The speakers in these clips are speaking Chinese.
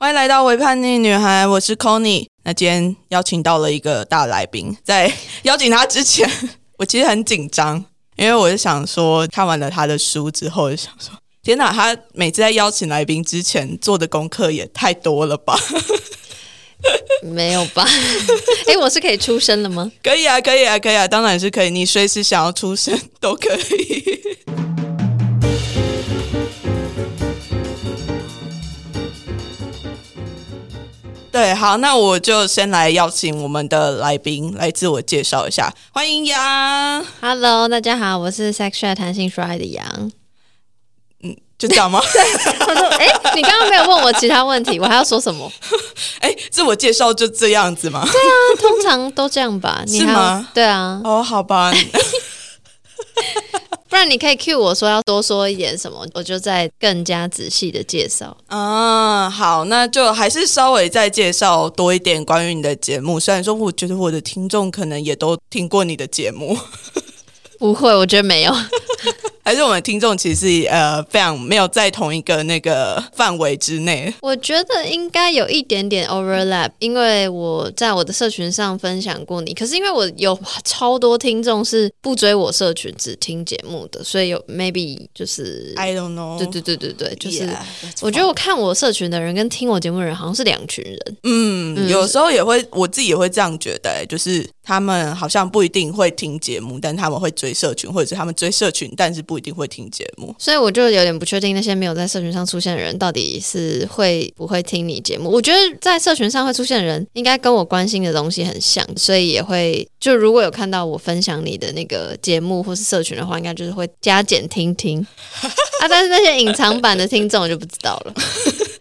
欢迎来到《微叛逆女孩》，我是 c o n y 那今天邀请到了一个大来宾，在 邀请他之前，我其实很紧张，因为我是想说，看完了他的书之后，就想说，天哪，他每次在邀请来宾之前做的功课也太多了吧？没有吧？哎，我是可以出声的吗？可以啊，可以啊，可以啊，当然是可以，你随时想要出声都可以。对，好，那我就先来邀请我们的来宾来自我介绍一下，欢迎杨。Hello，大家好，我是 Sexual 弹性说爱的杨。嗯，就这样吗？他说：“哎，你刚刚没有问我其他问题，我还要说什么？哎，自我介绍就这样子吗？对啊，通常都这样吧？是吗？对啊。哦，好吧。不然你可以 cue 我说要多说一点什么，我就再更加仔细的介绍。啊，好，那就还是稍微再介绍多一点关于你的节目。虽然说，我觉得我的听众可能也都听过你的节目。不会，我觉得没有。还是我们听众其实呃非常没有在同一个那个范围之内。我觉得应该有一点点 overlap，因为我在我的社群上分享过你，可是因为我有超多听众是不追我社群只听节目的，所以有 maybe 就是 I don't know。对对对对对，就是我觉得我看我社群的人跟听我节目的人好像是两群人。嗯，有时候也会我自己也会这样觉得，就是他们好像不一定会听节目，但他们会追社群，或者是他们追社群，但是不。一定会听节目，所以我就有点不确定那些没有在社群上出现的人到底是会不会听你节目。我觉得在社群上会出现的人，应该跟我关心的东西很像，所以也会就如果有看到我分享你的那个节目或是社群的话，应该就是会加减听听啊。但是那些隐藏版的听众我就不知道了。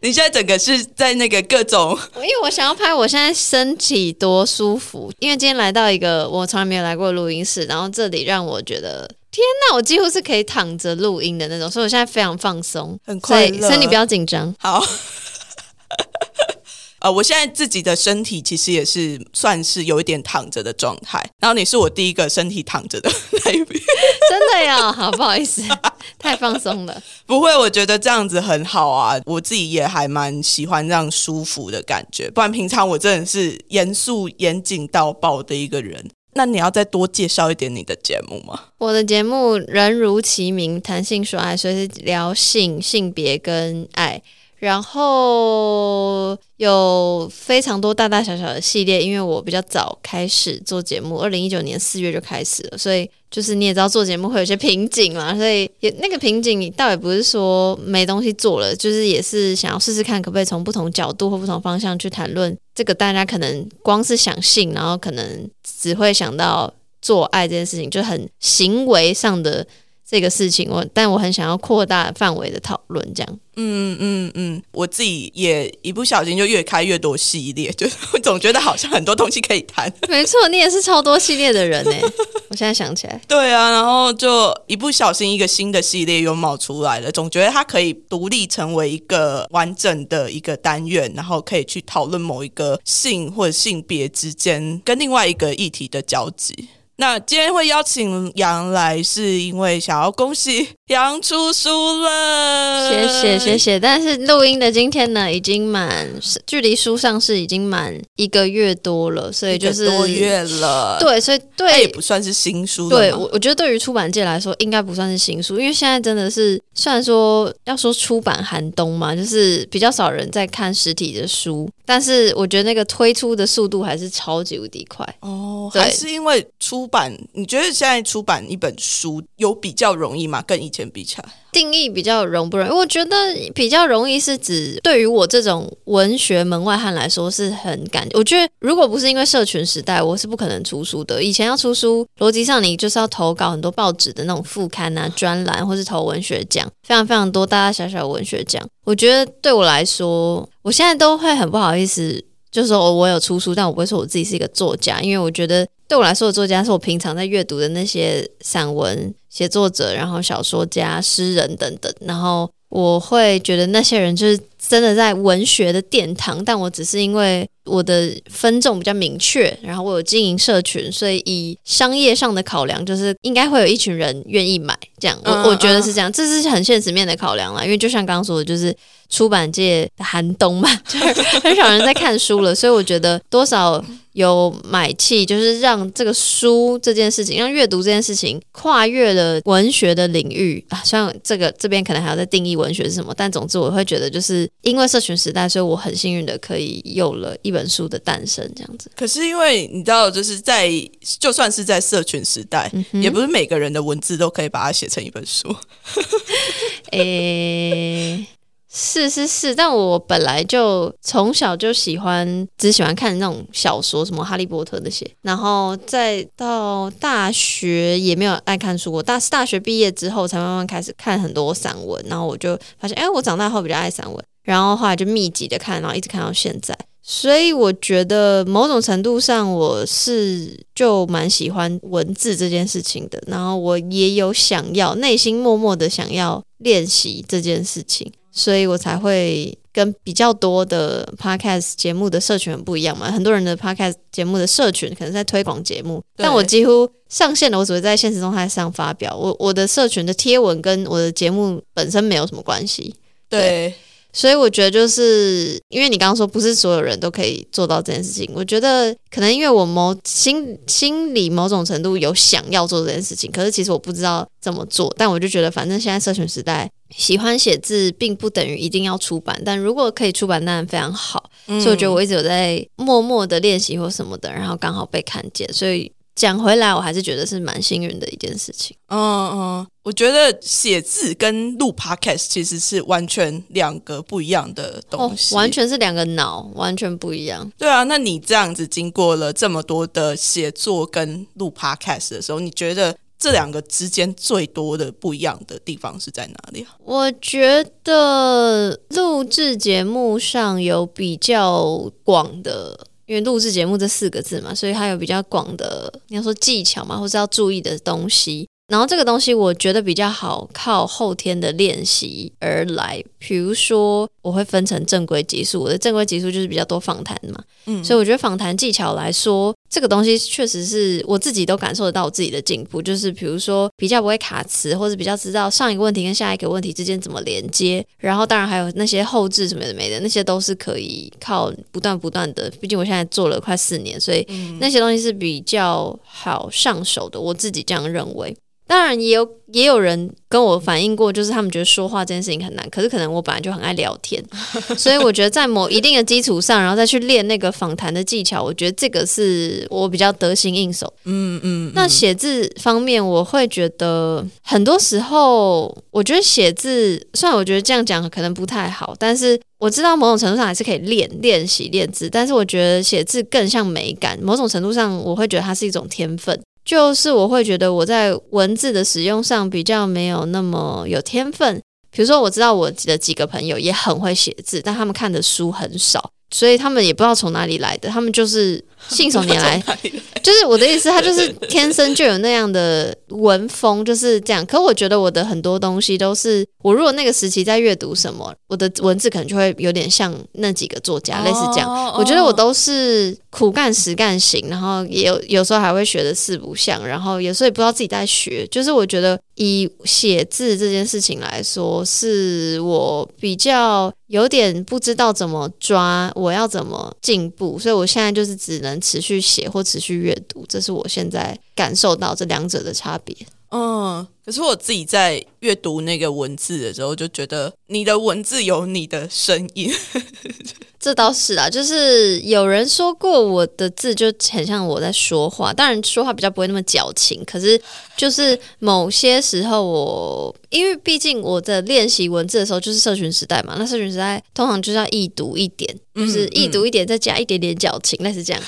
你现在整个是在那个各种，因为我想要拍我现在身体多舒服，因为今天来到一个我从来没有来过录音室，然后这里让我觉得。天呐，我几乎是可以躺着录音的那种，所以我现在非常放松，很快乐，所以你不要紧张。好，呃，我现在自己的身体其实也是算是有一点躺着的状态，然后你是我第一个身体躺着的那一边，真的呀？好，不好意思，太放松了。不会，我觉得这样子很好啊，我自己也还蛮喜欢这样舒服的感觉，不然平常我真的是严肃严谨到爆的一个人。那你要再多介绍一点你的节目吗？我的节目人如其名，谈性说爱，所以是聊性、性别跟爱。然后有非常多大大小小的系列，因为我比较早开始做节目，二零一九年四月就开始了，所以就是你也知道做节目会有些瓶颈嘛，所以也那个瓶颈倒也不是说没东西做了，就是也是想要试试看可不可以从不同角度或不同方向去谈论这个大家可能光是想性，然后可能只会想到做爱这件事情，就很行为上的。这个事情，我但我很想要扩大范围的讨论，这样。嗯嗯嗯，我自己也一不小心就越开越多系列，就我总觉得好像很多东西可以谈。没错，你也是超多系列的人呢。我现在想起来，对啊，然后就一不小心一个新的系列又冒出来了，总觉得它可以独立成为一个完整的一个单元，然后可以去讨论某一个性或者性别之间跟另外一个议题的交集。那今天会邀请杨来，是因为想要恭喜杨出书了，谢谢谢谢。但是录音的今天呢，已经满距离书上市已经满一个月多了，所以就是多月了。对，所以对也不算是新书。对我，我觉得对于出版界来说，应该不算是新书，因为现在真的是虽然说要说出版寒冬嘛，就是比较少人在看实体的书，但是我觉得那个推出的速度还是超级无敌快哦，还是因为出。版你觉得现在出版一本书有比较容易吗？更以前比起来，定义比较容不容易？我觉得比较容易是指对于我这种文学门外汉来说是很感。我觉得如果不是因为社群时代，我是不可能出书的。以前要出书，逻辑上你就是要投稿很多报纸的那种副刊啊、专栏，或是投文学奖，非常非常多大大小小的文学奖。我觉得对我来说，我现在都会很不好意思。就是说我有出书，但我不会说我自己是一个作家，因为我觉得对我来说，的作家是我平常在阅读的那些散文写作者，然后小说家、诗人等等，然后我会觉得那些人就是真的在文学的殿堂，但我只是因为我的分众比较明确，然后我有经营社群，所以以商业上的考量，就是应该会有一群人愿意买。这样，我嗯我觉得是这样，这是很现实面的考量啦。因为就像刚刚说的，就是出版界的寒冬嘛，就是很少人在看书了，所以我觉得多少有买气，就是让这个书这件事情，让阅读这件事情跨越了文学的领域啊。像这个这边可能还要再定义文学是什么，但总之我会觉得，就是因为社群时代，所以我很幸运的可以有了一本书的诞生，这样子。可是因为你知道，就是在就算是在社群时代，也不是每个人的文字都可以把它写成一本书。诶、是是是，但我本来就从小就喜欢，只喜欢看那种小说，什么《哈利波特》那些，然后再到大学也没有爱看书我。大大学毕业之后，才慢慢开始看很多散文，然后我就发现，哎、我长大后比较爱散文，然后后来就密集的看，然后一直看到现在。所以我觉得某种程度上，我是就蛮喜欢文字这件事情的。然后我也有想要内心默默的想要练习这件事情，所以我才会跟比较多的 podcast 节目的社群很不一样嘛。很多人的 podcast 节目的社群可能在推广节目，但我几乎上线了，我只会在现实动态上发表。我我的社群的贴文跟我的节目本身没有什么关系。对，所以我觉得，就是因为你刚刚说不是所有人都可以做到这件事情，我觉得可能因为我某心心里某种程度有想要做这件事情，可是其实我不知道怎么做。但我就觉得，反正现在社群时代，喜欢写字并不等于一定要出版，但如果可以出版，当然非常好。所以我觉得我一直有在默默的练习或什么的，然后刚好被看见，所以。讲回来，我还是觉得是蛮幸运的一件事情。嗯嗯，我觉得写字跟录 podcast 其实是完全两个不一样的东西，哦完全是两个脑，完全不一样。对啊。那你这样子经过了这么多的写作跟录 podcast 的时候，你觉得这两个之间最多的不一样的地方是在哪里啊？我觉得录制节目上有比较广的，因为录制节目这四个字嘛，所以它有比较广的，你要说技巧嘛，或是要注意的东西。然后这个东西我觉得比较好靠后天的练习而来，比如说我会分成正规集数，我的正规集数就是比较多访谈嘛，嗯所以我觉得访谈技巧来说，这个东西确实是我自己都感受得到我自己的进步。就是比如说比较不会卡词，或者比较知道上一个问题跟下一个问题之间怎么连接。然后当然还有那些后置什么的没的，那些都是可以靠不断不断的。毕竟我现在做了快四年，所以那些东西是比较好上手的。我自己这样认为。当然也有也有人跟我反映过，就是他们觉得说话这件事情很难，可是可能我本来就很爱聊天，所以我觉得在某一定的基础上，然后再去练那个访谈的技巧，我觉得这个是我比较得心应手。嗯嗯，那写字方面，我会觉得很多时候，我觉得写字虽然我觉得这样讲可能不太好，但是我知道某种程度上还是可以练练习练字，但是我觉得写字更像美感，某种程度上我会觉得它是一种天分。就是我会觉得我在文字的使用上比较没有那么有天分。比如说，我知道我的几个朋友也很会写字，但他们看的书很少，所以他们也不知道从哪里来的，他们就是 信手拈来。就是我的意思，他就是天生就有那样的文风，就是这样。可我觉得我的很多东西都是，我如果那个时期在阅读什么，我的文字可能就会有点像那几个作家，类似这样。哦我觉得我都是苦干实干型，然后也有有时候还会学的四不像，然后有时候也不知道自己在学。就是我觉得以写字这件事情来说，是我比较有点不知道怎么抓，我要怎么进步，所以我现在就是只能持续写或持续阅读，这是我现在感受到这两者的差别。嗯，可是我自己在阅读那个文字的时候，就觉得你的文字有你的声音。这倒是啊，就是有人说过我的字就很像我在说话，当然说话比较不会那么矫情，可是就是某些时候我，因为毕竟我的练习文字的时候就是社群时代嘛，那社群时代通常就是要易读一点，就是易读一点再加一点点矫情，类似这样。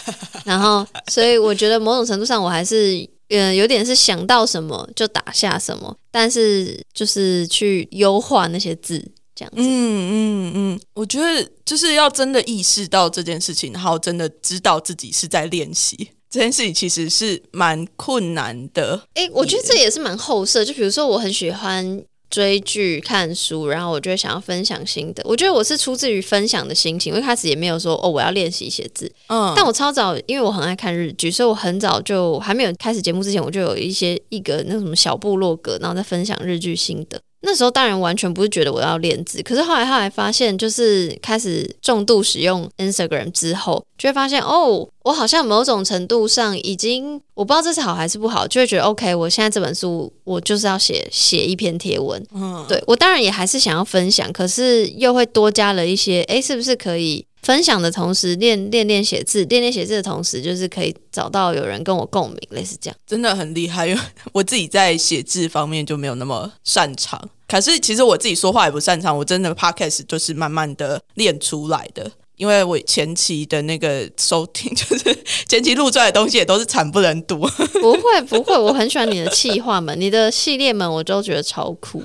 然后，所以我觉得某种程度上我还是。嗯，有点是想到什么就打下什么，但是就是去优化那些字，这样子。嗯嗯嗯，我觉得就是要真的意识到这件事情，然后真的知道自己是在练习 这件事情，其实是蛮困难的。诶，我觉得这也是蛮后设。就比如说，我很喜欢追剧、看书，然后我就会想要分享心得。我觉得我是出自于分享的心情，我一开始也没有说哦我要练习写字，嗯，但我超早，因为我很爱看日剧，所以我很早就还没有开始节目之前，我就有一些一个那什么小部落格，然后在分享日剧心得。那时候当然完全不是觉得我要练字，可是后来后来发现，就是开始重度使用 Instagram 之后，就会发现哦，我好像某种程度上已经我不知道这是好还是不好，就会觉得 OK，我现在这本书我就是要写写一篇贴文，嗯，对我当然也还是想要分享，可是又会多加了一些，诶，是不是可以分享的同时练练练写字，练练写字的同时，就是可以找到有人跟我共鸣，类似这样。真的很厉害，因 为我自己在写字方面就没有那么擅长。可是其实我自己说话也不擅长，我真的 podcast 就是慢慢的练出来的。因为我前期的那个收听，就是前期录出来的东西也都是惨不忍睹。不会不会，我很喜欢你的企划们，你的系列们，我都觉得超酷。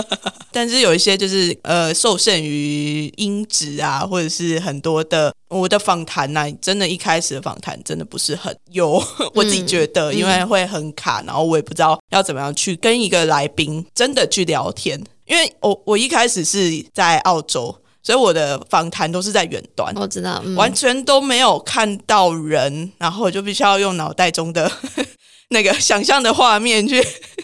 但是有一些就是呃受限于音质啊，或者是很多的我的访谈呐，真的一开始的访谈真的不是很有，我自己觉得，因为会很卡，然后我也不知道要怎么样去跟一个来宾真的去聊天，因为我我一开始是在澳洲，所以我的访谈都是在远端。我知道，嗯、完全都没有看到人，然后我就必须要用脑袋中的那个 想象的画面去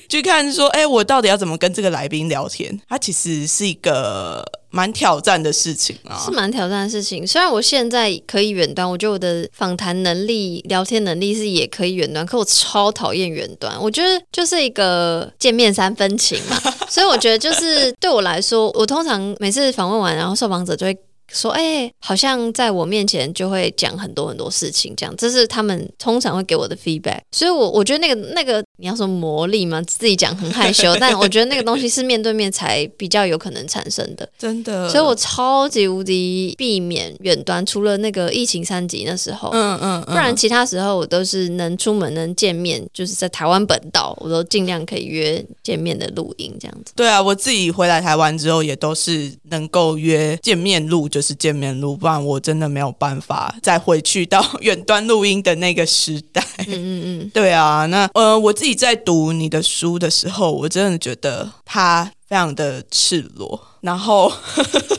去看，说，哎，我到底要怎么跟这个来宾聊天？它其实是一个蛮挑战的事情啊，是蛮挑战的事情。虽然我现在可以远端，我觉得我的访谈能力、聊天能力是也可以远端，可我超讨厌远端。我觉得就是一个见面三分情嘛，所以我觉得就是对我来说，我通常每次访问完，然后受访者就会。说，哎、好像在我面前就会讲很多很多事情，这样，这是他们通常会给我的 feedback。所以我，我觉得那个那个，你要说魔力嘛，自己讲很害羞，但我觉得那个东西是面对面才比较有可能产生的。真的。所以我超级无敌避免远端，除了那个疫情三级那时候，嗯嗯，不然其他时候我都是能出门能见面，就是在台湾本岛，我都尽量可以约见面的录音这样子。对啊，我自己回来台湾之后，也都是能够约见面录，就是见面录，不然我真的没有办法再回去到 远端录音的那个时代。嗯嗯嗯，对啊，那呃，我自己在读你的书的时候，我真的觉得它非常的赤裸，然后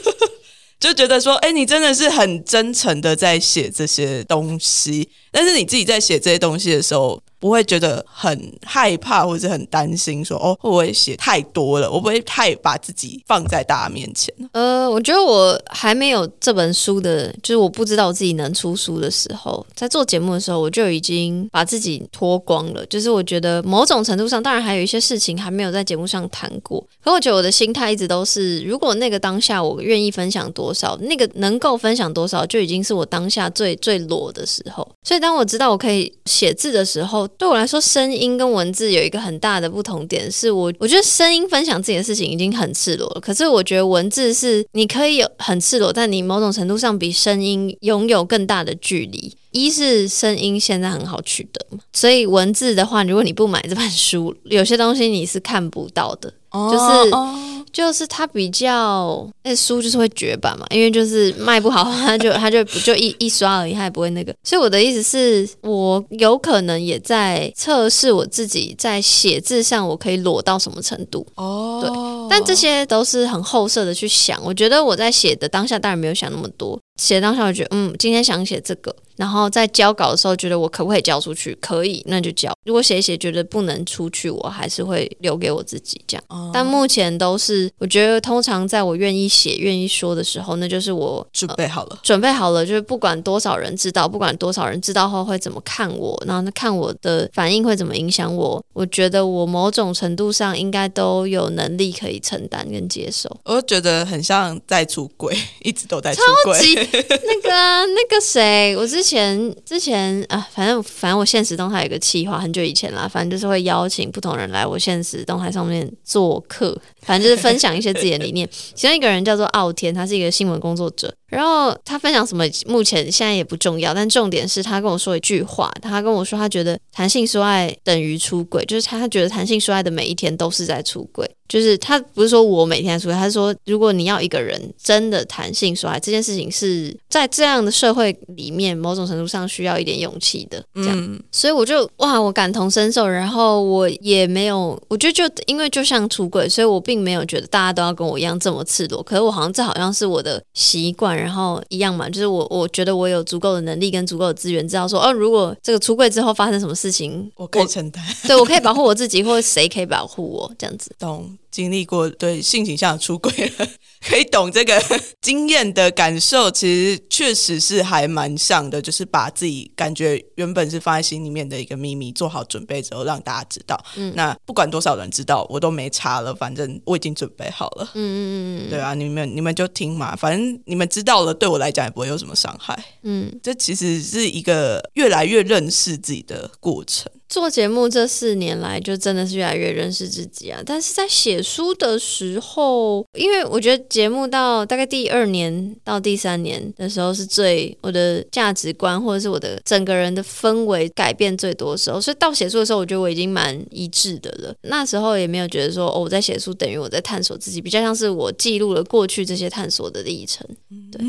就觉得说，哎，你真的是很真诚的在写这些东西，但是你自己在写这些东西的时候。不会觉得很害怕，或者很担心，说哦，会不会写太多了？我不会太把自己放在大家面前。呃，我觉得我还没有这本书的，就是我不知道我自己能出书的时候，在做节目的时候，我就已经把自己脱光了。就是我觉得某种程度上，当然还有一些事情还没有在节目上谈过。可我觉得我的心态一直都是，如果那个当下我愿意分享多少，那个能够分享多少，就已经是我当下最最裸的时候。所以当我知道我可以写字的时候，对我来说，声音跟文字有一个很大的不同点，是我我觉得声音分享自己的事情已经很赤裸了，可是我觉得文字是你可以有很赤裸，但你某种程度上比声音拥有更大的距离。一是声音现在很好取得嘛，所以文字的话，如果你不买这本书，有些东西你是看不到的，就是。就是它比较，那书就是会绝版嘛，因为就是卖不好，它就它就就一一刷而已，它也不会那个。所以我的意思是我有可能也在测试我自己在写字上，我可以裸到什么程度。哦，对，但这些都是很后设的去想。我觉得我在写的当下当然没有想那么多，写当下我觉得嗯，今天想写这个，然后在交稿的时候觉得我可不可以交出去？可以，那就交。如果写一写觉得不能出去，我还是会留给我自己这样。哦但目前都是，我觉得通常在我愿意写、愿意说的时候，那就是我准备好了。准备好了，就是不管多少人知道，不管多少人知道后会怎么看我，然后看我的反应会怎么影响我，我觉得我某种程度上应该都有能力可以承担跟接受。我觉得很像在出轨，一直都在出轨。级 那个那个谁，我之前之前啊，反正反正我现实动态有个企划，很久以前啦，反正就是会邀请不同人来我现实动态上面做客，反正就是分享一些自己的理念。其中一个人叫做傲天，他是一个新闻工作者，然后他分享什么，目前现在也不重要，但重点是他跟我说一句话，他跟我说他觉得弹性说爱等于出轨，就是他觉得弹性说爱的每一天都是在出轨。就是他不是说我每天出轨，他是说如果你要一个人真的弹性说爱这件事情是在这样的社会里面，某种程度上需要一点勇气的，这样。嗯，所以我就哇，我感同身受，然后我也没有，我觉得就因为就像出轨，所以我并没有觉得大家都要跟我一样这么赤裸。可是我好像这好像是我的习惯，然后一样嘛，就是我我觉得我有足够的能力跟足够的资源，知道说哦，如果这个出柜之后发生什么事情，我可以承担。对我可以保护我自己，或者谁可以保护我，这样子。懂经历过对性倾向的出轨了，可以懂这个 经验的感受，其实确实是还蛮像的，就是把自己感觉原本是放在心里面的一个秘密做好准备之后，让大家知道。嗯那不管多少人知道，我都没差了，反正我已经准备好了。嗯嗯嗯对啊，你们你们就听嘛，反正你们知道了，对我来讲也不会有什么伤害。嗯，这其实是一个越来越认识自己的过程。做节目这四年来，就真的是越来越认识自己啊。但是在写书的时候，因为我觉得节目到大概第二年到第三年的时候，是最我的价值观或者是我的整个人的氛围改变最多的时候。所以到写书的时候，我觉得我已经蛮一致的了。那时候也没有觉得说，哦，我在写书等于我在探索自己，比较像是我记录了过去这些探索的历程。对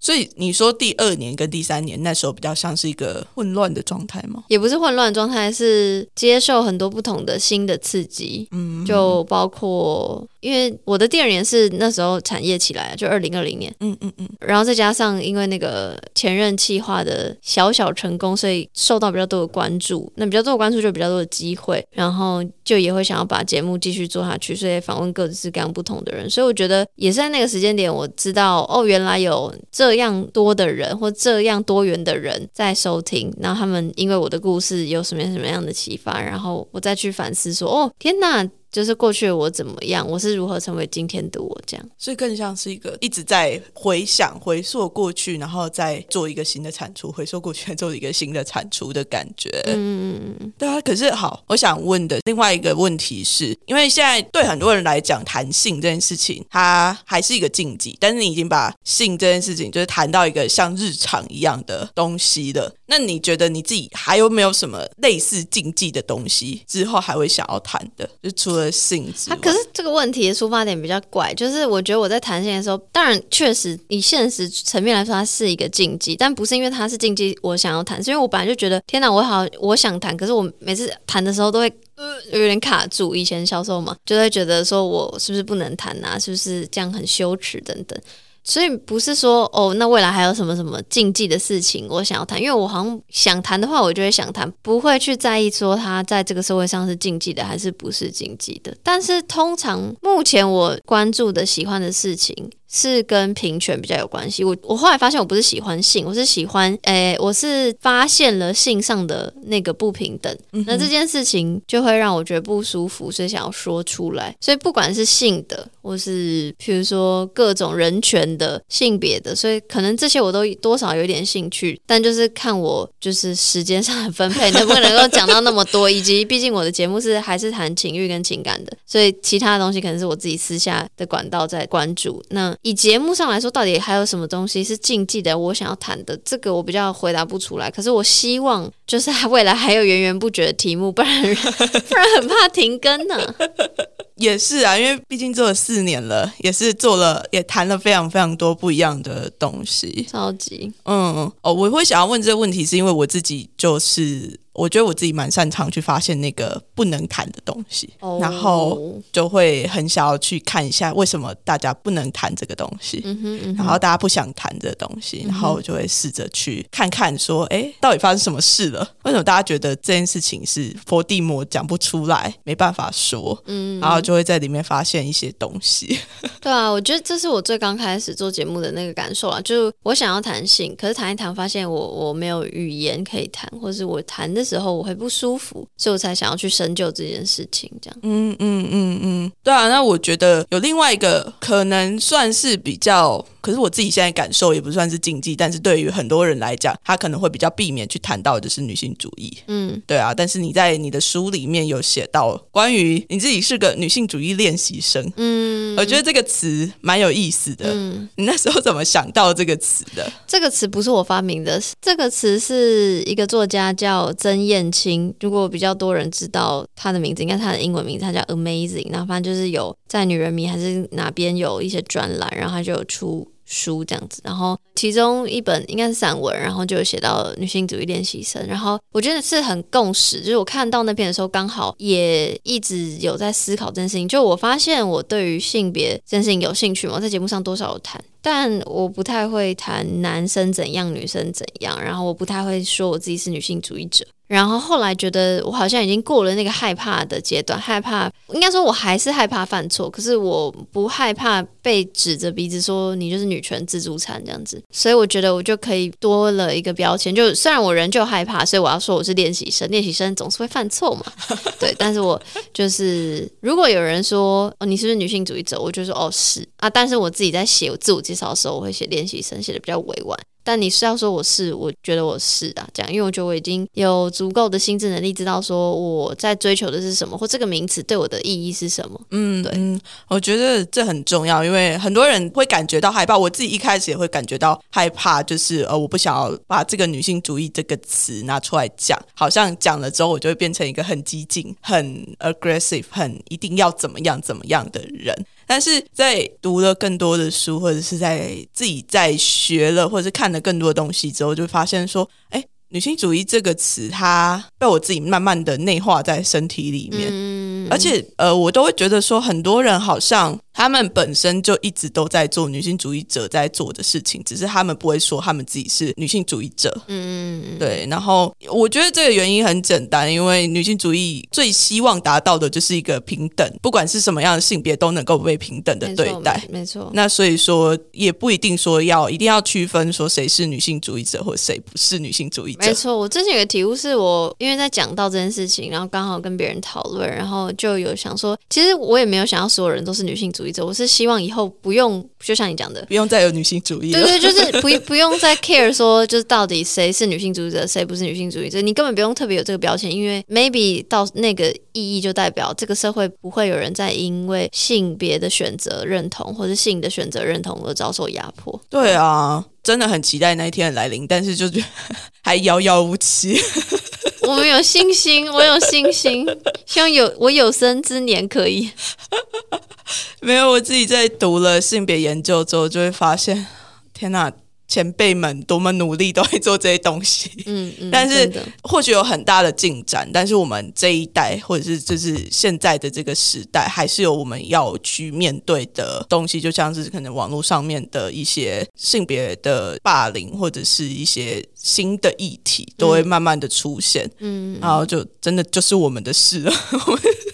所以你说第二年跟第三年那时候比较像是一个混乱的状态吗？也不是混乱状态，是接受很多不同的新的刺激，嗯，就包括因为我的第二年是那时候产业起来，就二零二零年，嗯嗯嗯，然后再加上因为那个前任企划的小小成功，所以受到比较多的关注，那比较多的关注就比较多的机会，然后就也会想要把节目继续做下去，所以访问各式各样不同的人，所以我觉得也是在那个时间点，我知道哦，原来有这样多的人或这样多元的人在收听，然后他们因为我的故事有什么什么样的启发，然后我再去反思说，哦，天哪！就是过去我怎么样，我是如何成为今天的我这样。所以更像是一个一直在回想、回溯过去，然后再做一个新的产出，回溯过去，再做一个新的产出的感觉。嗯嗯嗯嗯，对啊，可是好，我想问的另外一个问题是，因为现在对很多人来讲，谈性这件事情，它还是一个禁忌，但是你已经把性这件事情，就是谈到一个像日常一样的东西了。那你觉得你自己还有没有什么类似禁忌的东西，之后还会想要谈的？就除了性质啊，可是这个问题的出发点比较怪，就是我觉得我在谈性的时候，当然确实以现实层面来说，它是一个禁忌，但不是因为它是禁忌，我想要谈，是因为我本来就觉得，天哪，我好我想谈，可是我每次谈的时候都会。呃，有点卡住。以前销售嘛，就会觉得说我是不是不能谈啊？是不是这样很羞耻等等。所以不是说哦，那未来还有什么什么禁忌的事情我想要谈，因为我好像想谈的话，我就会想谈，不会去在意说他在这个社会上是禁忌的还是不是禁忌的。但是通常目前我关注的、喜欢的事情是跟平权比较有关系。我我后来发现我不是喜欢性，我是喜欢，诶，我是发现了性上的那个不平等。那这件事情就会让我觉得不舒服，所以想要说出来。所以不管是性的，或是譬如说各种人权的、性别的，所以可能这些我都多少有点兴趣，但就是看我就是时间上的分配 能不能够讲到那么多，以及毕竟我的节目是还是谈情欲跟情感的，所以其他的东西可能是我自己私下的管道在关注。那以节目上来说，到底还有什么东西是禁忌的？我想要谈的，这个我比较回答不出来。可是我希望就是未来还有源源不绝的题目，不然 不然很怕停更呢、也是啊，因为毕竟做了四年了，也是做了，也谈了非常非常多不一样的东西。超级嗯，哦，我会想要问这个问题，是因为我自己就是，我觉得我自己蛮擅长去发现那个不能谈的东西，哦然后就会很想要去看一下为什么大家不能谈这个东西。嗯哼嗯然后大家不想谈这个东西，然后我就会试着去看看，说，哎，到底发生什么事了？为什么大家觉得这件事情是佛地魔讲不出来，没办法说？嗯，然后就会在里面发现一些东西。对啊，我觉得这是我最刚开始做节目的那个感受啊，就是我想要谈性，可是谈一谈发现我我没有语言可以谈，或是我谈的时候我会不舒服，所以我才想要去深究这件事情。这样，嗯嗯嗯嗯，对啊。那我觉得有另外一个可能算是比较，可是我自己现在感受也不算是禁忌，但是对于很多人来讲，他可能会比较避免去谈到的是女性主义。嗯，对啊，但是你在你的书里面有写到关于你自己是个女性主义练习生，嗯我觉得这个词蛮有意思的。嗯，你那时候怎么想到这个词的？这个词不是我发明的，这个词是一个作家叫曾燕青。如果比较多人知道他的名字，应该是他的英文名字，他叫 Amazing。然后反正就是有在《女人迷》还是哪边有一些专栏，然后他就有出书这样子，然后其中一本应该是散文，然后就有写到女性主义练习生，然后我觉得是很共识，就是我看到那篇的时候，刚好也一直有在思考这件事情，就我发现我对于性别这件事情有兴趣嘛，在节目上多少有谈。但我不太会谈男生怎样，女生怎样，然后我不太会说我自己是女性主义者。然后后来觉得我好像已经过了那个害怕的阶段，害怕应该说我还是害怕犯错，可是我不害怕被指着鼻子说你就是女权自助餐这样子，所以我觉得我就可以多了一个标签，就虽然我人就害怕，所以我要说我是练习生，练习生总是会犯错嘛，对，但是我就是如果有人说哦你是不是女性主义者，我就说哦是啊，但是我自己在写我自我介绍的时候，我会写练习生，写的比较委婉。但你是要说我是，我觉得我是啊，这样，因为我觉得我已经有足够的心智能力，知道说我在追求的是什么，或这个名词对我的意义是什么。嗯，对，嗯，我觉得这很重要，因为很多人会感觉到害怕，我自己一开始也会感觉到害怕，就是呃，我不想要把这个女性主义这个词拿出来讲，好像讲了之后，我就会变成一个很激进、很 aggressive、很一定要怎么样怎么样的人。但是在读了更多的书，或者是在自己在学了，或者是看了更多的东西之后，就发现说，哎，女性主义这个词，它被我自己慢慢的内化在身体里面，嗯，而且呃，我都会觉得说，很多人好像。他们本身就一直都在做女性主义者在做的事情，只是他们不会说他们自己是女性主义者。嗯嗯对。然后我觉得这个原因很简单，因为女性主义最希望达到的就是一个平等，不管是什么样的性别都能够被平等的对待。没错。那所以说也不一定说要一定要区分说谁是女性主义者或谁不是女性主义者。没错。我之前有个体悟是我因为在讲到这件事情，然后刚好跟别人讨论，然后就有想说，其实我也没有想要所有人都是女性主义。我是希望以后不用，就像你讲的，不用再有女性主义。对对，就是不 不用再 care 说，就是到底谁是女性主义者，谁不是女性主义者。你根本不用特别有这个标签，因为 maybe 到那个意义就代表这个社会不会有人再因为性别的选择认同或者性的选择认同而遭受压迫。对啊，真的很期待那一天的来临，但是就觉得 还遥遥无期。我们有信心，我有信心，希望有我有生之年可以。没有，我自己在读了性别研究之后，就会发现，天哪，前辈们多么努力都会做这些东西。嗯嗯，但是或许有很大的进展，但是我们这一代或者是就是现在的这个时代，还是有我们要去面对的东西，就像是可能网络上面的一些性别的霸凌，或者是一些新的议题，都会慢慢的出现。嗯，然后就真的就是我们的事了。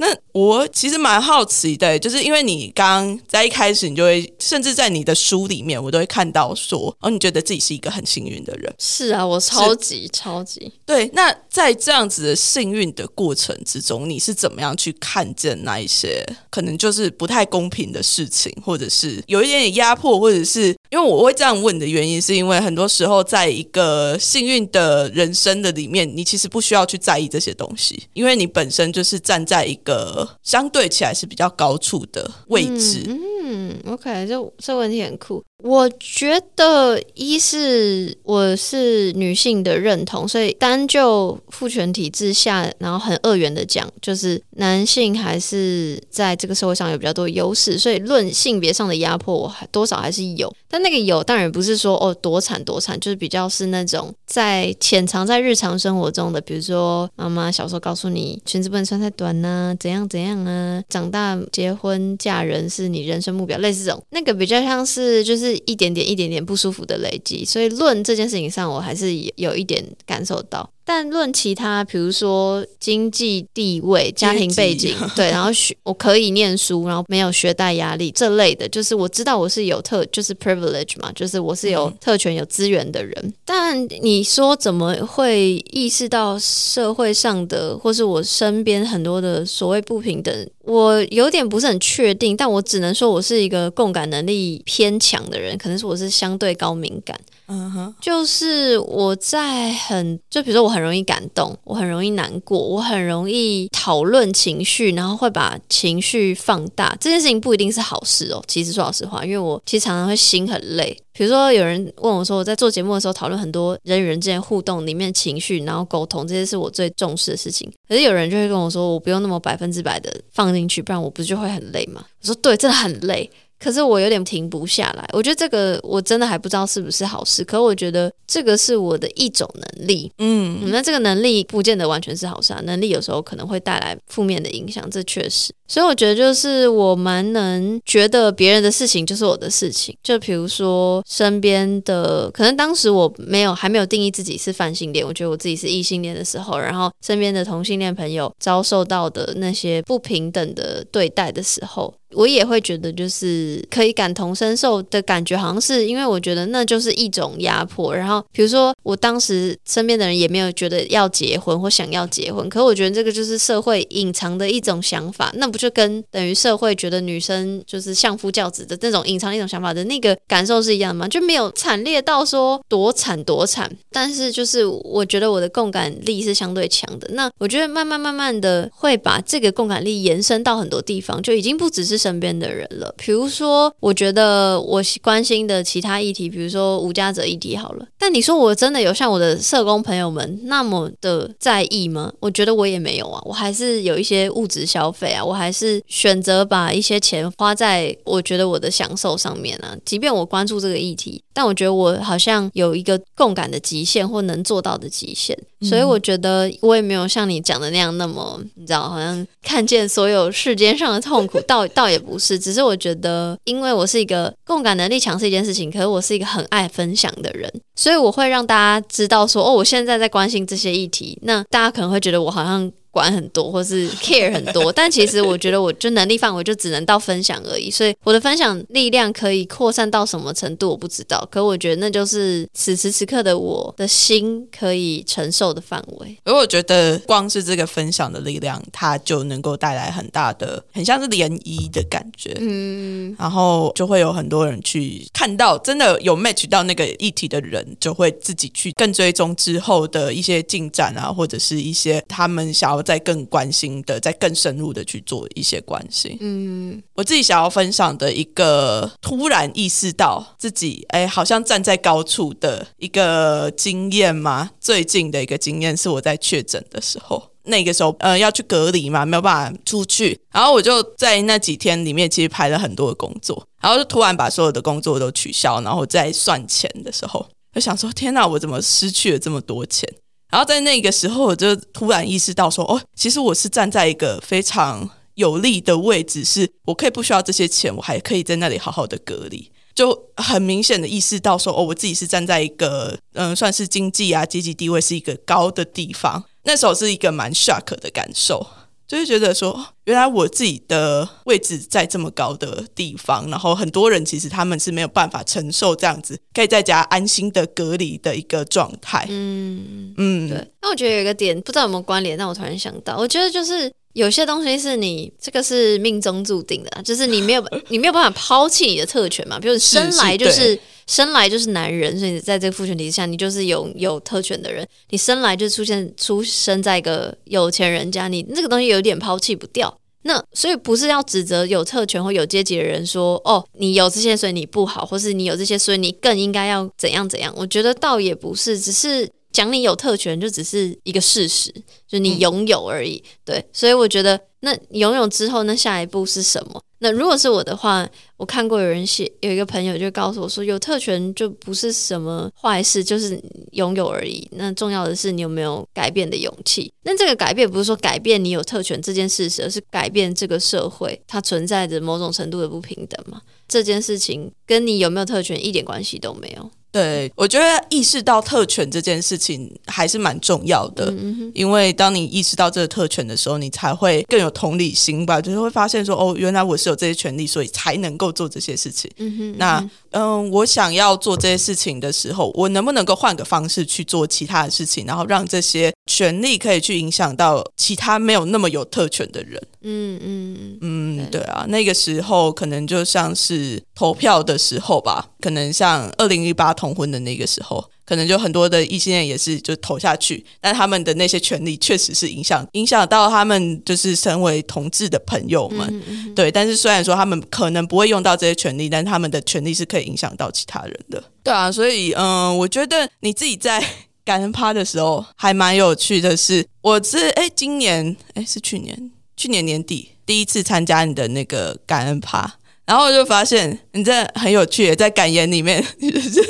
那我其实蛮好奇的，就是因为你刚在一开始，你就会甚至在你的书里面，我都会看到说，哦，你觉得自己是一个很幸运的人。是啊，我超级超级对。那在这样子的幸运的过程之中，你是怎么样去看见那一些可能就是不太公平的事情，或者是有一点点压迫，或者是因为我会这样问的原因，是因为很多时候在一个幸运的人生的里面，你其实不需要去在意这些东西，因为你本身就是站在一个。呃，相对起来是比较高处的位置。嗯，OK，这这问题很酷。我觉得一是我是女性的认同，所以单就父权体制下，然后很二元的讲，就是男性还是在这个社会上有比较多优势，所以论性别上的压迫，我还多少还是有。但那个有当然不是说哦多惨多惨，就是比较是那种在潜藏在日常生活中的，比如说妈妈小时候告诉你裙子不能穿太短呐，怎样怎样啊，长大结婚嫁人是你人生目标，类似这种，那个比较像是就是一点点、一点点不舒服的累积，所以论这件事情上，我还是有一点感受到。但论其他，比如说经济地位、家庭背景，对，然后学我可以念书，然后没有学贷压力这类的，就是我知道我是有特，就是 privilege 嘛，就是我是有特权、有资源的人。但你说怎么会意识到社会上的，或是我身边很多的所谓不平等？我有点不是很确定，但我只能说我是一个共感能力偏强的人，可能是我是相对高敏感。嗯哼，就是我在很，就比如说我很容易感动，我很容易难过，我很容易讨论情绪，然后会把情绪放大。这件事情不一定是好事哦。其实说老实话，因为我其实常常会心很累。比如说有人问我说，我在做节目的时候讨论很多人与人之间互动里面情绪，然后沟通这些是我最重视的事情。可是有人就会跟我说，我不用那么百分之百的放进去，不然我不就会很累吗？我说对，真的很累。可是我有点停不下来。我觉得这个我真的还不知道是不是好事，可我觉得这个是我的一种能力。嗯，嗯，那这个能力不见得完全是好事啊，能力有时候可能会带来负面的影响，这确实。所以我觉得就是我蛮能觉得别人的事情就是我的事情，就比如说身边的，可能当时我没有还没有定义自己是泛性恋，我觉得我自己是异性恋的时候，然后身边的同性恋朋友遭受到的那些不平等的对待的时候。我也会觉得，就是可以感同身受的感觉，好像是因为我觉得那就是一种压迫。然后，比如说我当时身边的人也没有觉得要结婚或想要结婚，可我觉得这个就是社会隐藏的一种想法。那不就跟等于社会觉得女生就是相夫教子的那种隐藏一种想法的那个感受是一样吗？就没有惨烈到说多惨多惨，但是就是我觉得我的共感力是相对强的。那我觉得慢慢慢慢的会把这个共感力延伸到很多地方，就已经不只是。身边的人了，比如说，我觉得我关心的其他议题，比如说无家者议题，好了。但你说我真的有像我的社工朋友们那么的在意吗？我觉得我也没有啊，我还是有一些物质消费啊，我还是选择把一些钱花在我觉得我的享受上面啊。即便我关注这个议题，但我觉得我好像有一个共感的极限或能做到的极限，所以我觉得我也没有像你讲的那样那么，你知道，好像看见所有世间上的痛苦，到到。也不是，只是我觉得，因为我是一个共感能力强是一件事情，可是我是一个很爱分享的人，所以我会让大家知道说，哦，我现在在关心这些议题，那大家可能会觉得我好像。管很多，或是 care 很多，但其实我觉得，我就能力范围就只能到分享而已。所以我的分享力量可以扩散到什么程度，我不知道。可我觉得那就是此时此刻的我的心可以承受的范围。而我觉得，光是这个分享的力量，它就能够带来很大的，很像是涟漪的感觉。嗯，然后就会有很多人去看到，真的有 match 到那个议题的人，就会自己去更追踪之后的一些进展啊，或者是一些他们想要。再更关心的，再更深入的去做一些关心。嗯，我自己想要分享的一个突然意识到自己哎，好像站在高处的一个经验嘛。最近的一个经验是我在确诊的时候，那个时候呃要去隔离嘛，没有办法出去，然后我就在那几天里面其实排了很多的工作，然后就突然把所有的工作都取消，然后在算钱的时候，就想说天哪，我怎么失去了这么多钱？然后在那个时候，我就突然意识到说，哦，其实我是站在一个非常有利的位置，是我可以不需要这些钱，我还可以在那里好好的隔离，就很明显的意识到说，哦，我自己是站在一个嗯，算是经济啊阶级地位是一个高的地方，那时候是一个蛮 shock 的感受。就是觉得说，原来我自己的位置在这么高的地方，然后很多人其实他们是没有办法承受这样子可以在家安心的隔离的一个状态。嗯嗯，对。那我觉得有一个点不知道有没有关联，但我突然想到，我觉得就是有些东西是你这个是命中注定的，就是你没有 你没有办法抛弃你的特权嘛，比如生来就是。生来就是男人，所以在这个父权体制下，你就是有有特权的人。你生来就出现出生在一个有钱人家，你这个东西有点抛弃不掉。那所以不是要指责有特权或有阶级的人说，哦，你有这些所以你不好，或是你有这些所以你更应该要怎样怎样。我觉得倒也不是，只是讲你有特权就只是一个事实，就你拥有而已。对，所以我觉得那拥有之后，那下一步是什么？那如果是我的话，我看过有人写，有一个朋友就告诉我说，有特权就不是什么坏事，就是拥有而已。那重要的是你有没有改变的勇气。那这个改变不是说改变你有特权这件事实，而是改变这个社会它存在着某种程度的不平等嘛？这件事情跟你有没有特权一点关系都没有。对，我觉得意识到特权这件事情还是蛮重要的，因为当你意识到这个特权的时候，你才会更有同理心吧，就是会发现说，哦，原来我是有这些权利，所以才能够做这些事情。那，嗯，我想要做这些事情的时候，我能不能够换个方式去做其他的事情，然后让这些权利可以去影响到其他没有那么有特权的人？嗯嗯嗯，对啊，那个时候可能就像是投票的时候吧，可能像二零一八同婚的那个时候，可能就很多的异性恋也是就投下去，但他们的那些权利确实是影响影响到他们，就是身为同志的朋友们，对。但是虽然说他们可能不会用到这些权利，但他们的权利是可以影响到其他人的。对啊，所以嗯，我觉得你自己在感恩趴的时候还蛮有趣的是，我是哎今年哎是去年。去年年底第一次参加你的那个感恩趴，然后我就发现你这很有趣，在感言里面，就是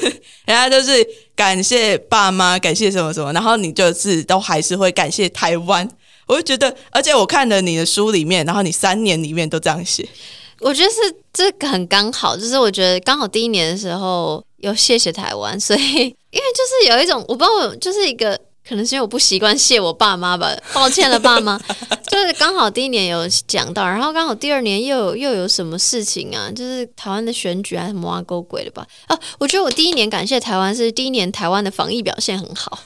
人家就是感谢爸妈，感谢什么什么，然后你就是都还是会感谢台湾。我就觉得，而且我看了你的书里面，然后你三年里面都这样写，我觉得是这个很刚好，就是我觉得刚好第一年的时候有谢谢台湾，所以 因为就是有一种我不知道，就是一个可能是因为我不习惯谢我爸妈吧，抱歉了爸妈，就是刚好第一年有讲到，然后刚好第二年又有又有什么事情啊，就是台湾的选举还是什么挖沟鬼的吧？啊，我觉得我第一年感谢台湾是第一年台湾的防疫表现很好，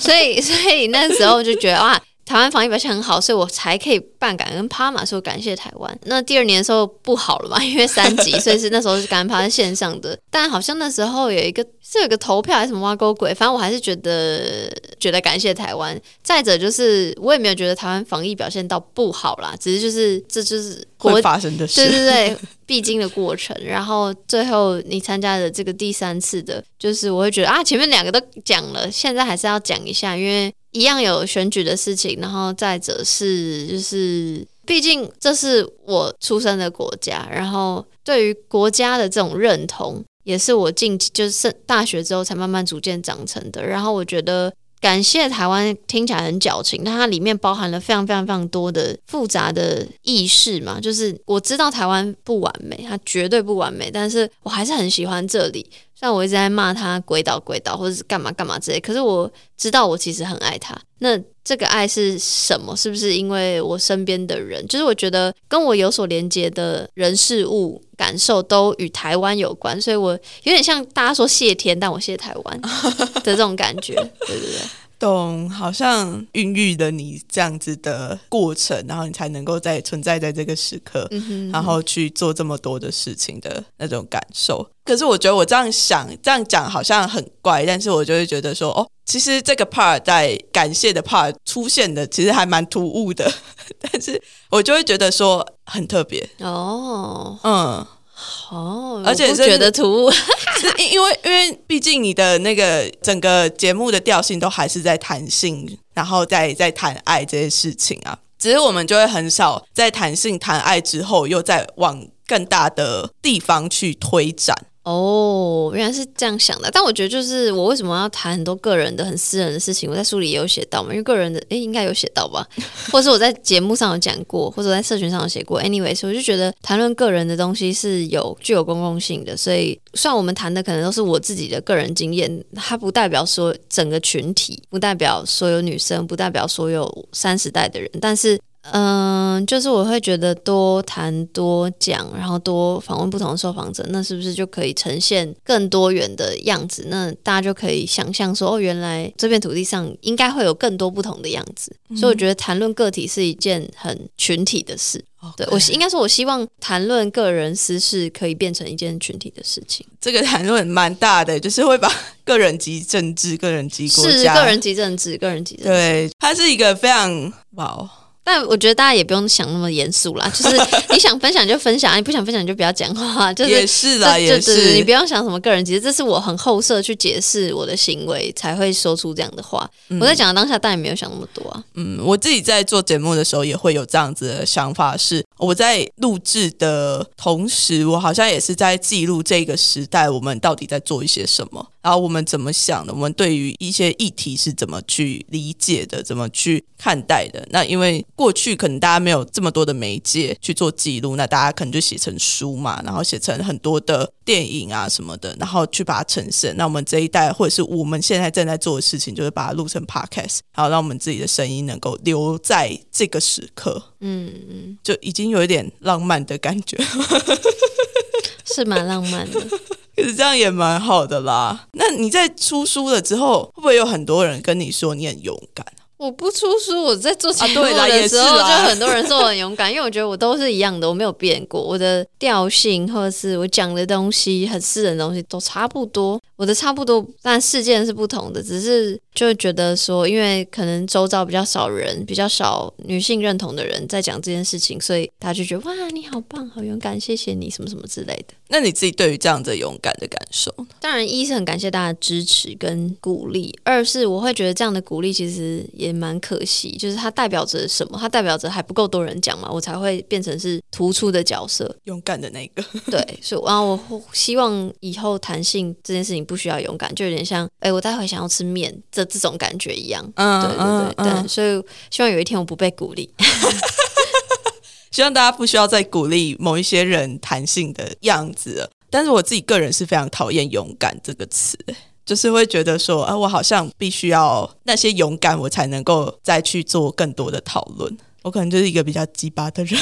所以 所以那时候就觉得哇。台湾防疫表现很好，所以我才可以办感恩趴嘛，说感谢台湾。那第二年的时候不好了嘛，因为三级，所以是那时候是感恩趴在线上的。但好像那时候有一个 是有个投票还是什么挖沟鬼，反正我还是觉得觉得感谢台湾。再者就是我也没有觉得台湾防疫表现到不好啦，只是就是这就是会发生的事，对对对，必经的过程。然后最后你参加的这个第三次的，就是我会觉得啊，前面两个都讲了，现在还是要讲一下，因为。一样有选举的事情，然后再者是，就是毕竟这是我出生的国家，然后对于国家的这种认同，也是我进就是大学之后才慢慢逐渐长成的。然后我觉得感谢台湾听起来很矫情，但它里面包含了非常非常非常多的复杂的意识嘛。就是我知道台湾不完美，它绝对不完美，但是我还是很喜欢这里。虽然我一直在骂它鬼岛鬼岛或者是干嘛干嘛之类，可是我知道我其实很爱它。那这个爱是什么？是不是因为我身边的人？就是我觉得跟我有所连接的人事物感受都与台湾有关，所以我有点像大家说谢天，但我谢台湾 的这种感觉。对对对。懂，好像孕育了你这样子的过程，然后你才能够在存在在这个时刻，然后去做这么多的事情的那种感受。可是我觉得我这样想、这样讲好像很怪，但是我就会觉得说，哦，其实这个 part 在感谢的 part 出现的，其实还蛮突兀的，但是我就会觉得说很特别哦，嗯。哦，而且觉得突兀，是因因为因为毕竟你的那个整个节目的调性都还是在谈性，然后在在谈爱这些事情啊，只是我们就会很少在谈性谈爱之后，又在往更大的地方去推展。哦，原来是这样想的。但我觉得，就是我为什么要谈很多个人的、很私人的事情？我在书里也有写到嘛，因为个人的，诶，应该有写到吧？或者是我在节目上有讲过，或者在社群上有写过。Anyways，我就觉得谈论个人的东西是有具有公共性的，所以虽然我们谈的可能都是我自己的个人经验，它不代表说整个群体，不代表所有女生，不代表所有三十代的人，但是。嗯，就是我会觉得多谈多讲，然后多访问不同的受访者，那是不是就可以呈现更多元的样子？那大家就可以想象说，哦，原来这片土地上应该会有更多不同的样子。所以我觉得谈论个体是一件很群体的事。对我应该说，我希望谈论个人私事可以变成一件群体的事情。这个谈论蛮大的，就是会把 个人及政治、个人及国家、个人及政治、个人及对，它是一个非常哇。但我觉得大家也不用想那么严肃啦，就是你想分享就分享，你不想分享就不要讲话。就是也是啦，也是你不用想什么个人，其实这是我很后设去解释我的行为才会说出这样的话。我在讲的当下，但也没有想那么多啊。嗯，我自己在做节目的时候也会有这样子的想法，是我在录制的同时，我好像也是在记录这个时代我们到底在做一些什么。然后我们怎么想的？我们对于一些议题是怎么去理解的？怎么去看待的？那因为过去可能大家没有这么多的媒介去做记录，那大家可能就写成书嘛，然后写成很多的电影啊什么的，然后去把它呈现。那我们这一代或者是我们现在正在做的事情，就是把它录成 podcast，然后让我们自己的声音能够留在这个时刻。嗯嗯，就已经有一点浪漫的感觉，是蛮浪漫的。其实这样也蛮好的啦。那你在出书了之后，会不会有很多人跟你说你很勇敢？我不出书，我在做节目的时候，就很多人说我很勇敢，因为我觉得我都是一样的，我没有变过，我的调性或者是我讲的东西很私人的东西都差不多。我的差不多，但事件是不同的，只是就觉得说，因为可能周遭比较少人，比较少女性认同的人在讲这件事情，所以他就觉得哇，你好棒，好勇敢，谢谢你，什么什么之类的。那你自己对于这样的勇敢的感受呢？当然，一是很感谢大家的支持跟鼓励，二是我会觉得这样的鼓励其实也蛮可惜，就是它代表着什么？它代表着还不够多人讲嘛，我才会变成是突出的角色。勇敢的那个，对，所以然后我希望以后弹性这件事情不需要勇敢，就有点像，哎，我待会想要吃面这这种感觉一样。嗯对对对对，所以希望有一天我不被鼓励。希望大家不需要再鼓励某一些人弹性的样子了。但是我自己个人是非常讨厌“勇敢”这个词，就是会觉得说，啊，我好像必须要那些勇敢，我才能够再去做更多的讨论。我可能就是一个比较鸡巴的人。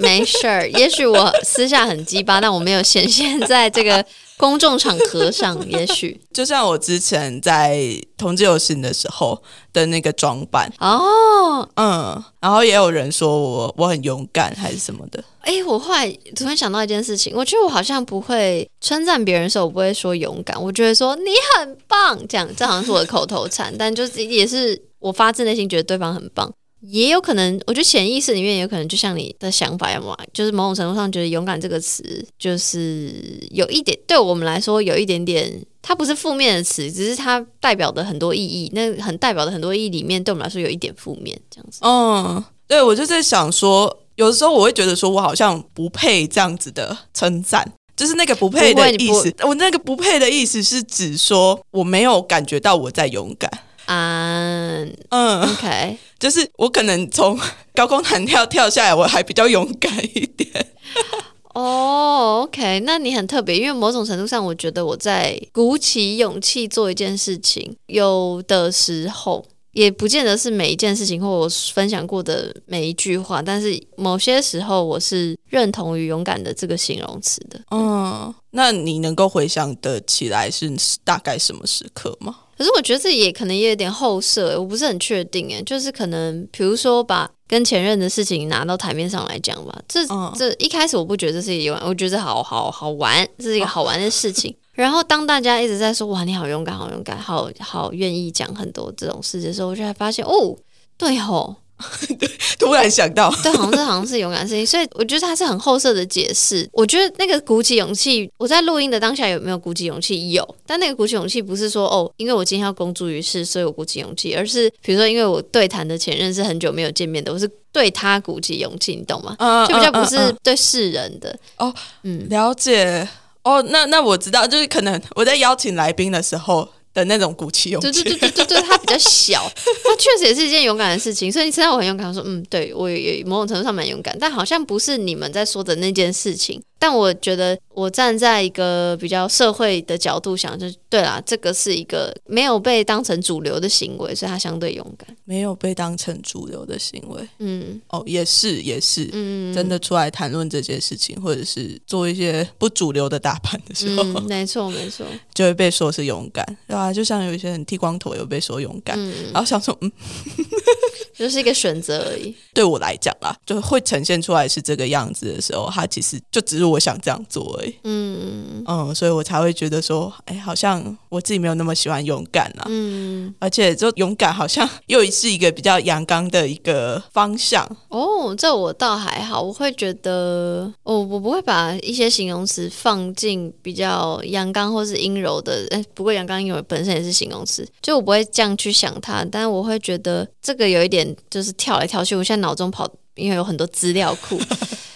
没事儿，也许我私下很鸡巴，但我没有显现在这个公众场合上。也许就像我之前在同志游行的时候的那个装扮，哦，嗯，然后也有人说我我很勇敢还是什么的。哎，我后来突然想到一件事情，我觉得我好像不会称赞别人的时候，我不会说勇敢，我觉得说你很棒，这样这好像是我的口头禅，但就是也是我发自内心觉得对方很棒。也有可能，我觉得潜意识里面有可能，就像你的想法一样嘛，就是某种程度上觉得“勇敢”这个词，就是有一点对我们来说有一点点，它不是负面的词，只是它代表的很多意义。那很代表的很多意义里面，对我们来说有一点负面，这样子。嗯，对，我就在想说，有的时候我会觉得说我好像不配这样子的称赞，就是那个不配的意思。我那个不配的意思是指说我没有感觉到我在勇敢。啊，嗯，OK，就是我可能从 高空弹跳跳下来，我还比较勇敢一点。哦，OK，那你很特别，因为某种程度上，我觉得我在鼓起勇气做一件事情，有的时候也不见得是每一件事情或我分享过的每一句话，但是某些时候我是认同于勇敢的这个形容词的。嗯，那你能够回想得起来是大概什么时刻吗？可是我觉得这也可能也有点后设，我不是很确定诶，就是可能比如说把跟前任的事情拿到台面上来讲吧，这这一开始我不觉得这是一个，我觉得好好好玩，这是一个好玩的事情。然后当大家一直在说哇你好勇敢，好勇敢，好好愿意讲很多这种事的时候，我就才发现哦，对吼。对，突然想到，对，好像是好像是勇敢的事情，所以我觉得它是很后设的解释。我觉得那个鼓起勇气，我在录音的当下有没有鼓起勇气？有，但那个鼓起勇气不是说哦，因为我今天要公诸于世，所以我鼓起勇气，而是比如说，因为我对谈的前任是很久没有见面的，我是对他鼓起勇气，你懂吗？就比较不是对世人的哦，嗯，了解哦。那那我知道，就是可能我在邀请来宾的时候。的那种鼓起勇气，对对对对对对，他比较小，他确实也是一件勇敢的事情，所以你知道我很勇敢，说嗯，对我也某种程度上蛮勇敢，但好像不是你们在说的那件事情。但我觉得，我站在一个比较社会的角度想，就对啦，这个是一个没有被当成主流的行为，所以他相对勇敢。没有被当成主流的行为，嗯，哦，也是也是，嗯，真的出来谈论这件事情，或者是做一些不主流的打扮的时候，没错没错，就会被说是勇敢，对吧？就像有一些人剃光头，有被说勇敢，然后想说，嗯。就是一个选择而已。对我来讲啊，就会呈现出来是这个样子的时候，他其实就只是我想这样做而已。嗯嗯，所以我才会觉得说，哎，好像我自己没有那么喜欢勇敢啊。嗯，而且就勇敢好像又是一个比较阳刚的一个方向。哦，这我倒还好，我会觉得，哦，我不会把一些形容词放进比较阳刚或是阴柔的。哎，不过阳刚阴柔本身也是形容词，就我不会这样去想它，但是我会觉得这个有一点。就是跳来跳去，我现在脑中跑，因为有很多资料库。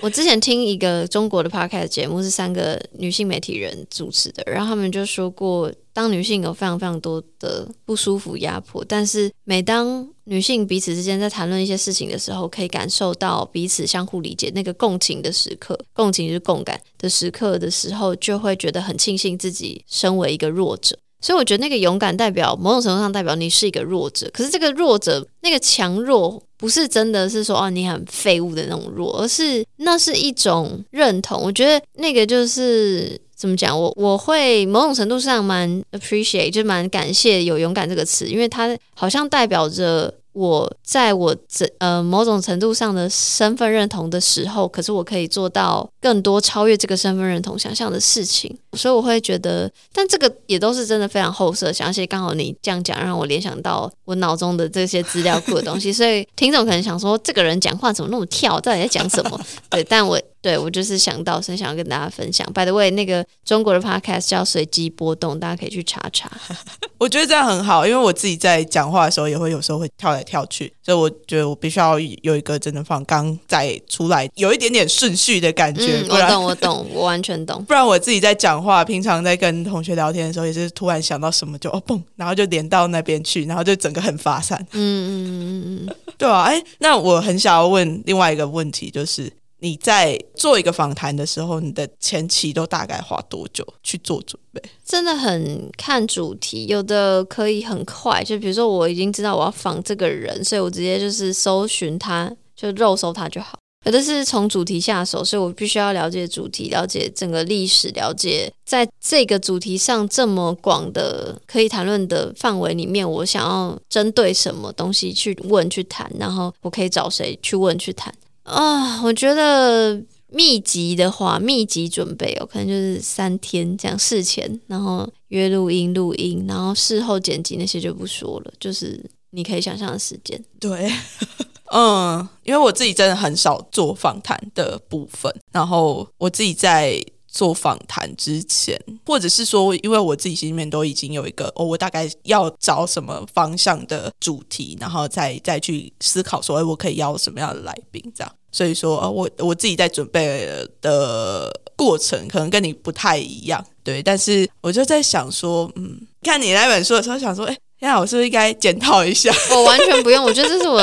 我之前听一个中国的 podcast 节目，是三个女性媒体人主持的，然后他们就说过，当女性有非常非常多的不舒服、压迫，但是每当女性彼此之间在谈论一些事情的时候，可以感受到彼此相互理解，那个共情的时刻，共情是共感的时刻的时候，就会觉得很庆幸自己身为一个弱者。所以我觉得那个勇敢代表某种程度上代表你是一个弱者，可是这个弱者那个强弱不是真的是说哦你很废物的那种弱，而是那是一种认同。我觉得那个就是怎么讲，我我会某种程度上蛮 appreciate，就蛮感谢有勇敢这个词，因为它好像代表着我在我这呃某种程度上的身份认同的时候，可是我可以做到更多超越这个身份认同想象的事情，所以我会觉得，但这个也都是真的非常后设想，而且刚好你这样讲让我联想到我脑中的这些资料库的东西，所以听众可能想说，这个人讲话怎么那么跳，到底在讲什么？对，但我。对，我就是想到，所以想要跟大家分享。By the way，那个中国的 podcast 叫随机波动，大家可以去查查。我觉得这样很好，因为我自己在讲话的时候，也会有时候会跳来跳去，所以我觉得我必须要有一个真的放刚再出来，有一点点顺序的感觉。我懂，我懂，我完全懂。不然我自己在讲话，平常在跟同学聊天的时候，也是突然想到什么就哦嘣，然后就连到那边去，然后就整个很发散。嗯嗯嗯嗯嗯，对啊。哎，那我很想要问另外一个问题，就是。你在做一个访谈的时候，你的前期都大概花多久去做准备？真的很看主题，有的可以很快，就比如说我已经知道我要访这个人，所以我直接就是搜寻他，就肉搜他就好。有的是从主题下手，所以我必须要了解主题，了解整个历史，了解在这个主题上这么广的可以谈论的范围里面，我想要针对什么东西去问去谈，然后我可以找谁去问去谈。啊，我觉得密集的话，密集准备哦，可能就是三天这样事前，然后约录音、录音，然后事后剪辑那些就不说了，就是你可以想象的时间。对，嗯，因为我自己真的很少做访谈的部分，然后我自己在。做访谈之前，或者是说，因为我自己心里面都已经有一个哦，我大概要找什么方向的主题，然后再再去思考说，哎，我可以邀什么样的来宾这样。所以说，呃，我我自己在准备的过程可能跟你不太一样，对。但是我就在想说，嗯，看你那本书的时候，想说，哎。那我是不是应该检讨一下？我完全不用，我觉得这是我，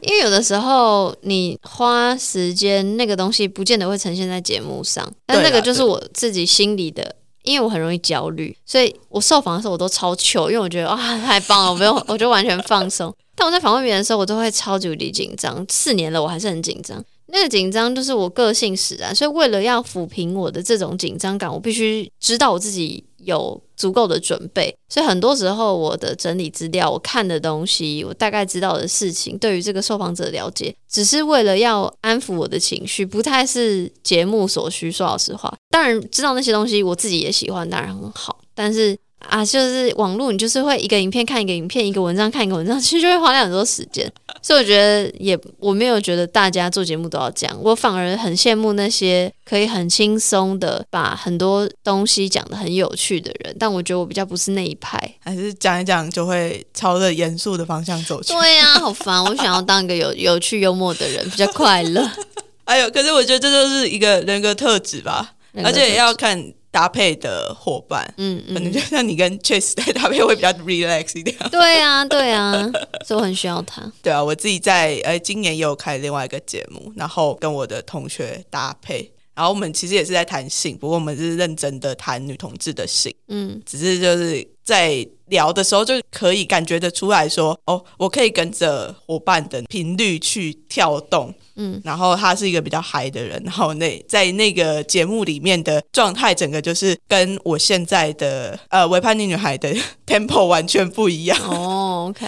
因为有的时候你花时间那个东西，不见得会呈现在节目上，但那个就是我自己心里的，因为我很容易焦虑，所以我受访的时候我都超糗，因为我觉得啊太棒了，我不用，我就完全放松。但我在访问别人的时候，我都会超级无敌紧张，四年了我还是很紧张。那个紧张就是我个性使然，所以为了要抚平我的这种紧张感，我必须知道我自己有足够的准备。所以很多时候，我的整理资料、我看的东西、我大概知道的事情，对于这个受访者了解，只是为了要安抚我的情绪，不太是节目所需。说老实话，当然知道那些东西，我自己也喜欢，当然很好，但是。啊，就是网络，你就是会一个影片看一个影片，一个文章看一个文章，其实就会花掉很多时间。所以我觉得也我没有觉得大家做节目都要这样，我反而很羡慕那些可以很轻松的把很多东西讲的很有趣的人。但我觉得我比较不是那一派，还是讲一讲就会朝着严肃的方向走去。对呀，好烦！我想要当一个有有趣幽默的人，比较快乐。哎呦，可是我觉得这就是一个人格特质吧，而且也要看。搭配的伙伴，嗯，可能就像你跟 Chase 在搭配会比较 relax 一点。对啊，对啊，所以我很需要他。对啊，我自己在呃今年也有开另外一个节目，然后跟我的同学搭配，然后我们其实也是在谈性，不过我们是认真的谈女同志的性，嗯，只是就是在聊的时候就可以感觉得出来说，哦，我可以跟着伙伴的频率去跳动。嗯，然后他是一个比较嗨的人，然后那在那个节目里面的状态，整个就是跟我现在的呃维叛逆女孩的 tempo 完全不一样。哦，OK，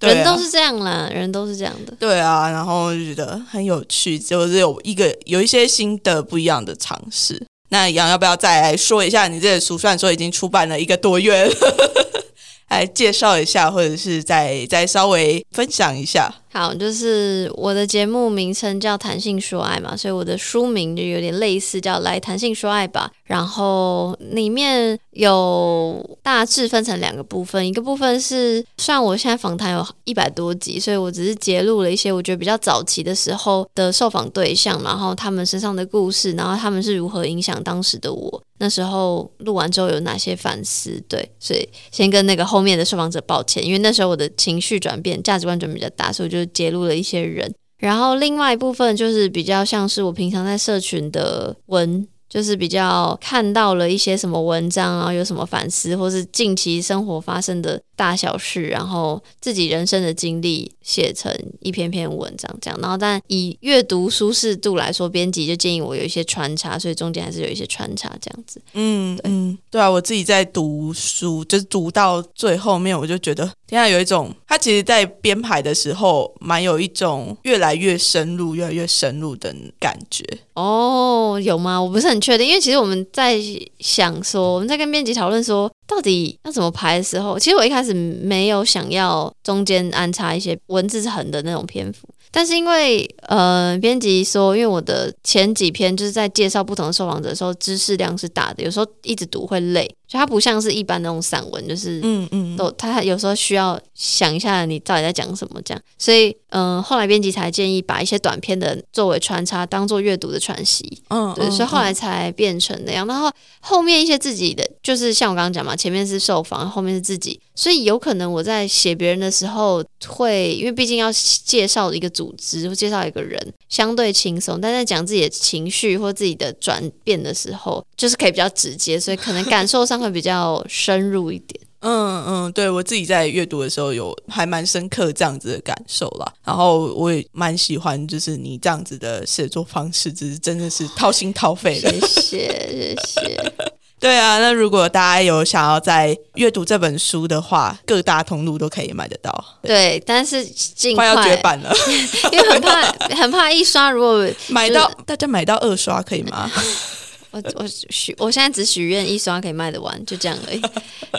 人都是这样啦，人都是这样的。对啊，然后就觉得很有趣，就是有一个有一些新的不一样的尝试。那杨要不要再来说一下你这本书？虽然说已经出版了一个多月。来介绍一下，或者是再再稍微分享一下。好，就是我的节目名称叫“弹性说爱”嘛，所以我的书名就有点类似，叫“来弹性说爱吧”。然后里面有大致分成两个部分，一个部分是，虽然我现在访谈有一百多集，所以我只是揭露了一些我觉得比较早期的时候的受访对象，然后他们身上的故事，然后他们是如何影响当时的我。那时候录完之后有哪些反思？对，所以先跟那个后面的受访者抱歉，因为那时候我的情绪转变、价值观转变比较大，所以我就就揭露了一些人。然后另外一部分就是比较像是我平常在社群的文。就是比较看到了一些什么文章，啊有什么反思，或是近期生活发生的大小事，然后自己人生的经历写成一篇篇文章这样。然后，但以阅读舒适度来说，编辑就建议我有一些穿插，所以中间还是有一些穿插这样子。嗯嗯，对啊，我自己在读书，就是读到最后面，我就觉得，天啊，有一种他其实在编排的时候，蛮有一种越来越深入、越来越深入的感觉。哦，有吗？我不是很确定，因为其实我们在想说，我们在跟编辑讨论说，到底要怎么排的时候，其实我一开始没有想要中间安插一些文字横的那种篇幅。但是因为呃，编辑说，因为我的前几篇就是在介绍不同的受访者的时候，知识量是大的，有时候一直读会累，就它不像是一般那种散文，就是嗯嗯，都它有时候需要想一下你到底在讲什么这样，所以嗯，后来编辑才建议把一些短篇的作为穿插，当做阅读的喘息，嗯，对，所以后来才变成那样。然后后面一些自己的，就是像我刚刚讲嘛，前面是受访，后面是自己，所以有可能我在写别人的时候会，因为毕竟要介绍一个。组织或介绍一个人相对轻松，但在讲自己的情绪或自己的转变的时候，就是可以比较直接，所以可能感受上会比较深入一点。嗯嗯，对我自己在阅读的时候有还蛮深刻这样子的感受啦。然后我也蛮喜欢，就是你这样子的写作方式，只是真的是掏心掏肺的。谢谢谢谢。对啊，那如果大家有想要在阅读这本书的话，各大通路都可以买得到。对，但是尽快要绝版了，因为很怕很怕一刷，如果买到大家买到二刷可以吗？我我许我现在只许愿一刷可以卖得完，就这样而已。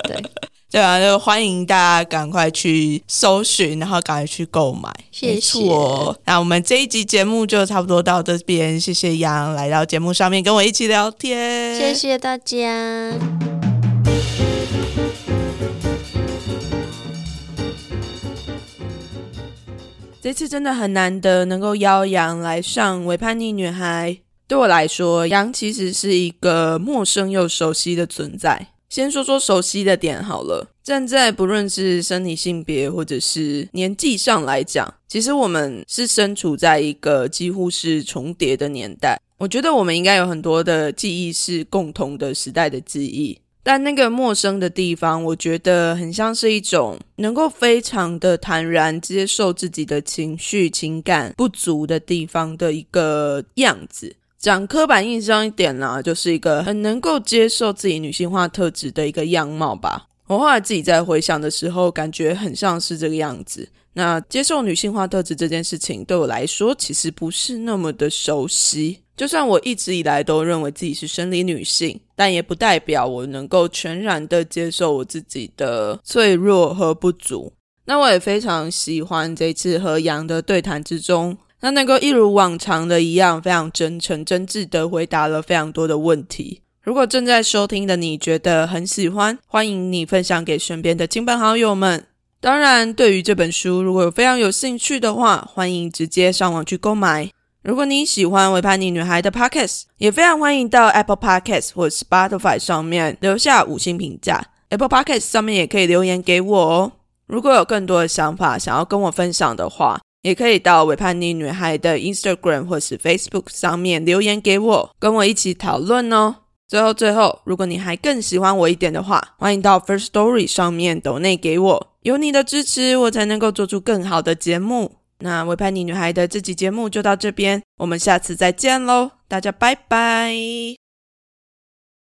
对。对啊，就欢迎大家赶快去搜寻，然后赶快去购买。谢谢。那我们这一集节目就差不多到这边，谢谢杨来到节目上面跟我一起聊天。谢谢大家。这次真的很难得能够邀杨来上《伪叛逆女孩》，对我来说，羊其实是一个陌生又熟悉的存在。先说说熟悉的点好了。站在不论是生理性别或者是年纪上来讲，其实我们是身处在一个几乎是重叠的年代。我觉得我们应该有很多的记忆是共同的时代的记忆，但那个陌生的地方，我觉得很像是一种能够非常的坦然接受自己的情绪、情感不足的地方的一个样子。讲刻板印象一点呢，就是一个很能够接受自己女性化特质的一个样貌吧。我后来自己在回想的时候，感觉很像是这个样子。那接受女性化特质这件事情，对我来说其实不是那么的熟悉。就算我一直以来都认为自己是生理女性，但也不代表我能够全然的接受我自己的脆弱和不足。那我也非常喜欢这次和杨的对谈之中。那能够一如往常的一样，非常真诚、真挚的回答了非常多的问题。如果正在收听的你觉得很喜欢，欢迎你分享给身边的亲朋好友们。当然，对于这本书，如果有非常有兴趣的话，欢迎直接上网去购买。如果你喜欢《维叛逆女孩》的 Podcast，也非常欢迎到 Apple Podcast 或 Spotify 上面留下五星评价。Apple Podcast 上面也可以留言给我哦。如果有更多的想法想要跟我分享的话，也可以到伪叛逆女孩的 Instagram 或是 Facebook 上面留言给我，跟我一起讨论哦。最后，最后，如果你还更喜欢我一点的话，欢迎到 First Story 上面抖内给我，有你的支持，我才能够做出更好的节目。那伪叛逆女孩的这集节目就到这边，我们下次再见喽，大家拜拜。